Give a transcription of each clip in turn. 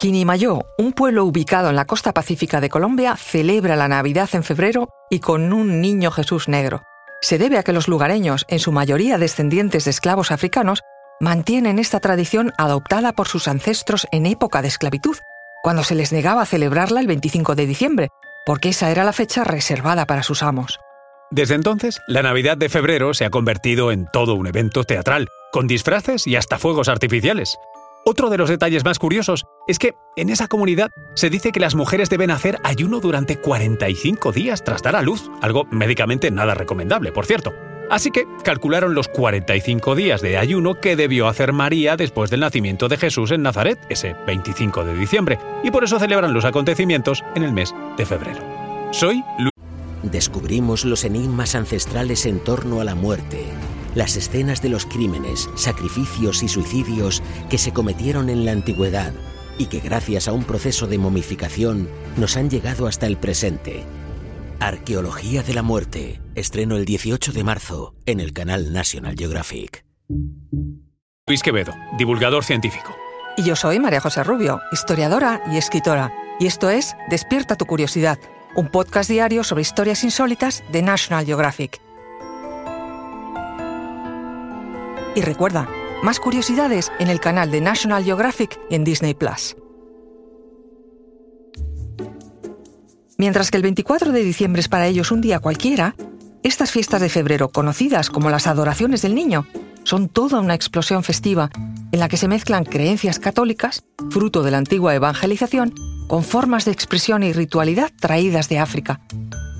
Quinimayó, un pueblo ubicado en la costa pacífica de Colombia, celebra la Navidad en febrero y con un niño Jesús negro. Se debe a que los lugareños, en su mayoría descendientes de esclavos africanos, mantienen esta tradición adoptada por sus ancestros en época de esclavitud, cuando se les negaba celebrarla el 25 de diciembre, porque esa era la fecha reservada para sus amos. Desde entonces, la Navidad de febrero se ha convertido en todo un evento teatral, con disfraces y hasta fuegos artificiales. Otro de los detalles más curiosos es que en esa comunidad se dice que las mujeres deben hacer ayuno durante 45 días tras dar a luz, algo médicamente nada recomendable, por cierto. Así que calcularon los 45 días de ayuno que debió hacer María después del nacimiento de Jesús en Nazaret, ese 25 de diciembre, y por eso celebran los acontecimientos en el mes de febrero. Soy Luis. Descubrimos los enigmas ancestrales en torno a la muerte las escenas de los crímenes, sacrificios y suicidios que se cometieron en la antigüedad y que gracias a un proceso de momificación nos han llegado hasta el presente. Arqueología de la muerte, estreno el 18 de marzo en el canal National Geographic. Luis Quevedo, divulgador científico. Y yo soy María José Rubio, historiadora y escritora. Y esto es Despierta tu curiosidad, un podcast diario sobre historias insólitas de National Geographic. Y recuerda, más curiosidades en el canal de National Geographic en Disney Plus. Mientras que el 24 de diciembre es para ellos un día cualquiera, estas fiestas de febrero, conocidas como las adoraciones del niño, son toda una explosión festiva en la que se mezclan creencias católicas, fruto de la antigua evangelización, con formas de expresión y ritualidad traídas de África.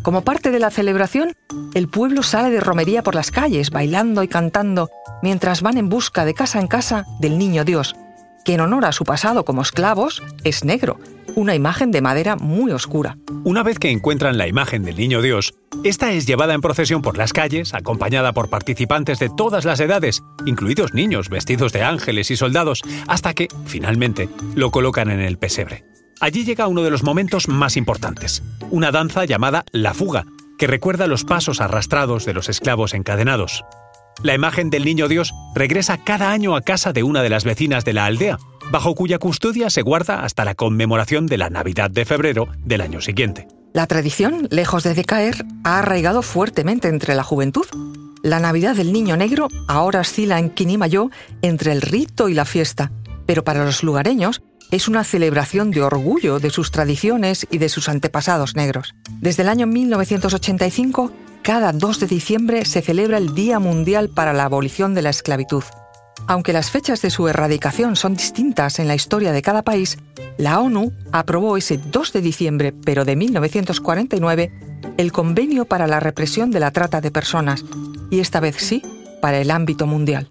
Como parte de la celebración, el pueblo sale de romería por las calles, bailando y cantando, mientras van en busca de casa en casa del Niño Dios, que en honor a su pasado como esclavos es negro, una imagen de madera muy oscura. Una vez que encuentran la imagen del Niño Dios, esta es llevada en procesión por las calles, acompañada por participantes de todas las edades, incluidos niños vestidos de ángeles y soldados, hasta que, finalmente, lo colocan en el pesebre. Allí llega uno de los momentos más importantes, una danza llamada La Fuga, que recuerda los pasos arrastrados de los esclavos encadenados. La imagen del Niño Dios regresa cada año a casa de una de las vecinas de la aldea, bajo cuya custodia se guarda hasta la conmemoración de la Navidad de febrero del año siguiente. La tradición, lejos de decaer, ha arraigado fuertemente entre la juventud. La Navidad del Niño Negro ahora oscila en Quinimayó entre el rito y la fiesta, pero para los lugareños es una celebración de orgullo de sus tradiciones y de sus antepasados negros. Desde el año 1985, cada 2 de diciembre se celebra el Día Mundial para la Abolición de la Esclavitud. Aunque las fechas de su erradicación son distintas en la historia de cada país, la ONU aprobó ese 2 de diciembre, pero de 1949, el Convenio para la Represión de la Trata de Personas, y esta vez sí, para el ámbito mundial.